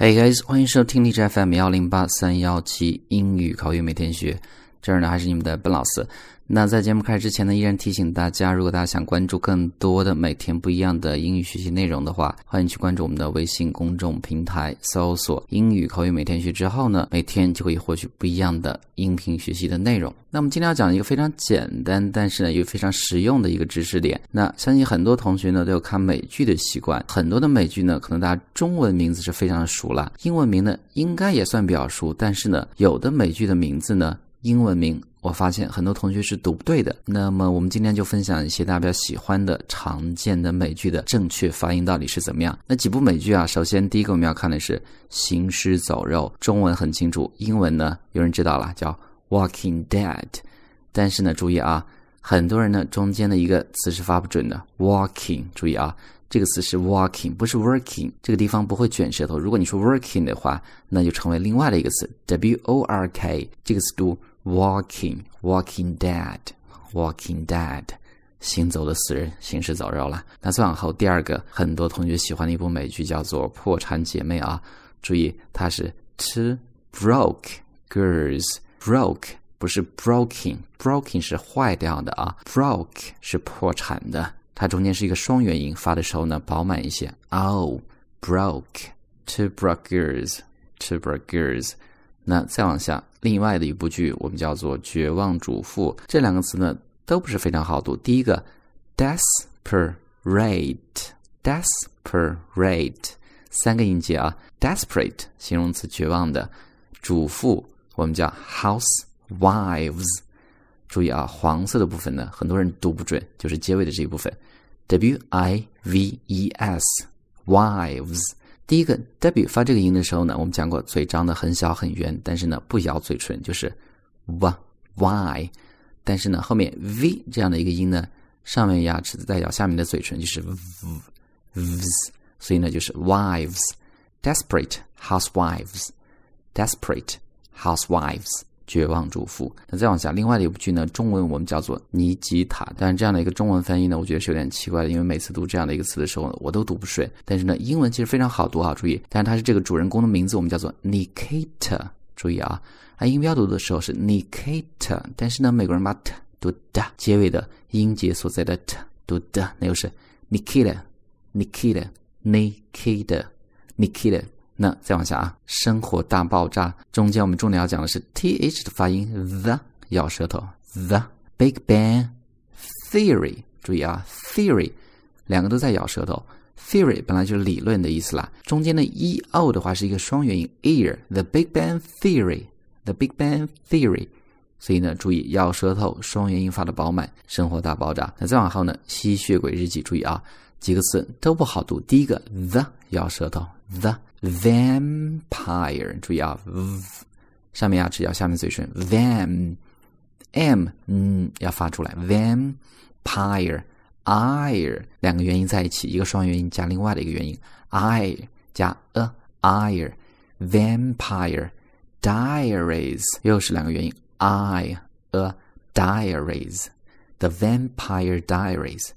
Hey guys，欢迎收听荔枝 FM 幺零八三幺七英语口语每天学，这儿呢还是你们的本老师。那在节目开始之前呢，依然提醒大家，如果大家想关注更多的每天不一样的英语学习内容的话，欢迎去关注我们的微信公众平台，搜索“英语口语每天学”之后呢，每天就可以获取不一样的音频学习的内容。那我们今天要讲一个非常简单，但是呢又非常实用的一个知识点。那相信很多同学呢都有看美剧的习惯，很多的美剧呢可能大家中文名字是非常的熟了，英文名呢应该也算比较熟，但是呢有的美剧的名字呢英文名。我发现很多同学是读不对的。那么我们今天就分享一些大家比较喜欢的常见的美剧的正确发音到底是怎么样。那几部美剧啊，首先第一个我们要看的是《行尸走肉》，中文很清楚，英文呢有人知道了，叫《Walking Dead》。但是呢，注意啊，很多人呢中间的一个词是发不准的，walking。注意啊，这个词是 walking，不是 working。这个地方不会卷舌头。如果你说 working 的话，那就成为另外的一个词，w o r k。这个词读。Walking, Walking Dead, Walking Dead，行走的死人，行尸走肉了。那再往后，第二个很多同学喜欢的一部美剧叫做《破产姐妹》啊，注意它是 Two Broke Girls，Broke 不是 Broken，Broken 是坏掉的啊，Broke 是破产的，它中间是一个双元音，发的时候呢饱满一些。Oh, broke, two broke girls, two broke girls。 那再往下，另外的一部剧我们叫做《绝望主妇》，这两个词呢都不是非常好读。第一个，desperate，desperate，三个音节啊，desperate 形容词，绝望的；主妇我们叫 housewives。注意啊，黄色的部分呢，很多人读不准，就是结尾的这一部分，w i v e s，wives。第一个 W 发这个音的时候呢，我们讲过嘴张的很小很圆，但是呢不咬嘴唇，就是 w y。但是呢后面 V 这样的一个音呢，上面牙齿在咬下面的嘴唇，就是 v v，所以呢就是 wives，desperate housewives，desperate housewives。绝望主妇。那再往下，另外的一部剧呢，中文我们叫做《尼基塔》。但是这样的一个中文翻译呢，我觉得是有点奇怪的，因为每次读这样的一个词的时候，我都读不顺。但是呢，英文其实非常好读啊，注意。但是它是这个主人公的名字，我们叫做 Nikita。注意啊，按，音标读的时候是 Nikita，但是呢，美国人把 t 读的，结尾的音节所在的 t 读的，那又是 Nikita，Nikita，Nikita，Nikita。那再往下啊，生活大爆炸中间我们重点要讲的是 th 的发音，the 咬舌头，the Big Bang Theory，注意啊，theory 两个都在咬舌头，theory 本来就是理论的意思啦，中间的 e o 的话是一个双元音，ear，the Big Bang Theory，the Big Bang Theory，所以呢，注意咬舌头，双元音发的饱满，生活大爆炸。那再往后呢，吸血鬼日记，注意啊，几个词都不好读，第一个 the 咬舌头，the。vampire，注意啊，v 上面牙齿咬下面嘴唇，vam m 嗯要发出来，vampire ire 两个元音在一起，一个双元音加另外的一个元音，i 加 a ire vampire diaries 又是两个元音，i a diaries the vampire diaries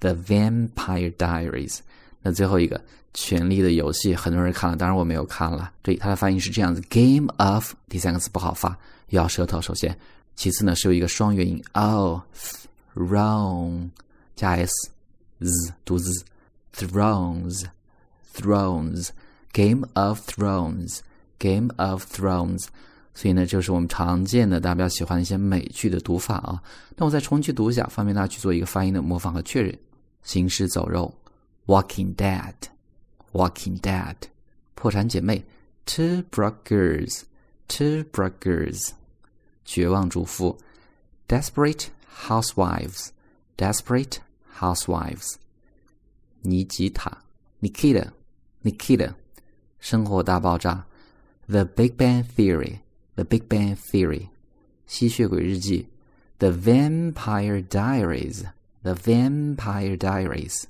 the vampire diaries 那最后一个《权力的游戏》，很多人看了，当然我没有看了。对，它的发音是这样子：Game of，第三个词不好发，咬舌头。首先，其次呢是有一个双元音，o，throne 加 s，z 读 z，thrones，thrones，Game of Thrones，Game of Thrones。所以呢，就是我们常见的大家比较喜欢的一些美剧的读法啊。那我再重新读一下，方便大家去做一个发音的模仿和确认：行尸走肉。Walking Dead, Walking Dead，破产姐妹，Two Brokers, Two Brokers，绝望主妇，Desperate Housewives, Desperate Housewives，尼吉塔，Nikita, Nikita，生活大爆炸，The Big Bang Theory, The Big Bang Theory，吸血鬼日记，The Vampire Diaries, The Vampire Diaries。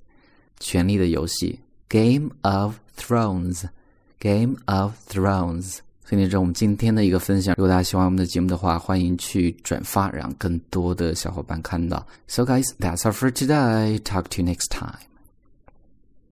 权力的游戏，Game of Thrones，Game of Thrones。所以这是我们今天的一个分享。如果大家喜欢我们的节目的话，欢迎去转发，让更多的小伙伴看到。So guys, that's all for today. Talk to you next time.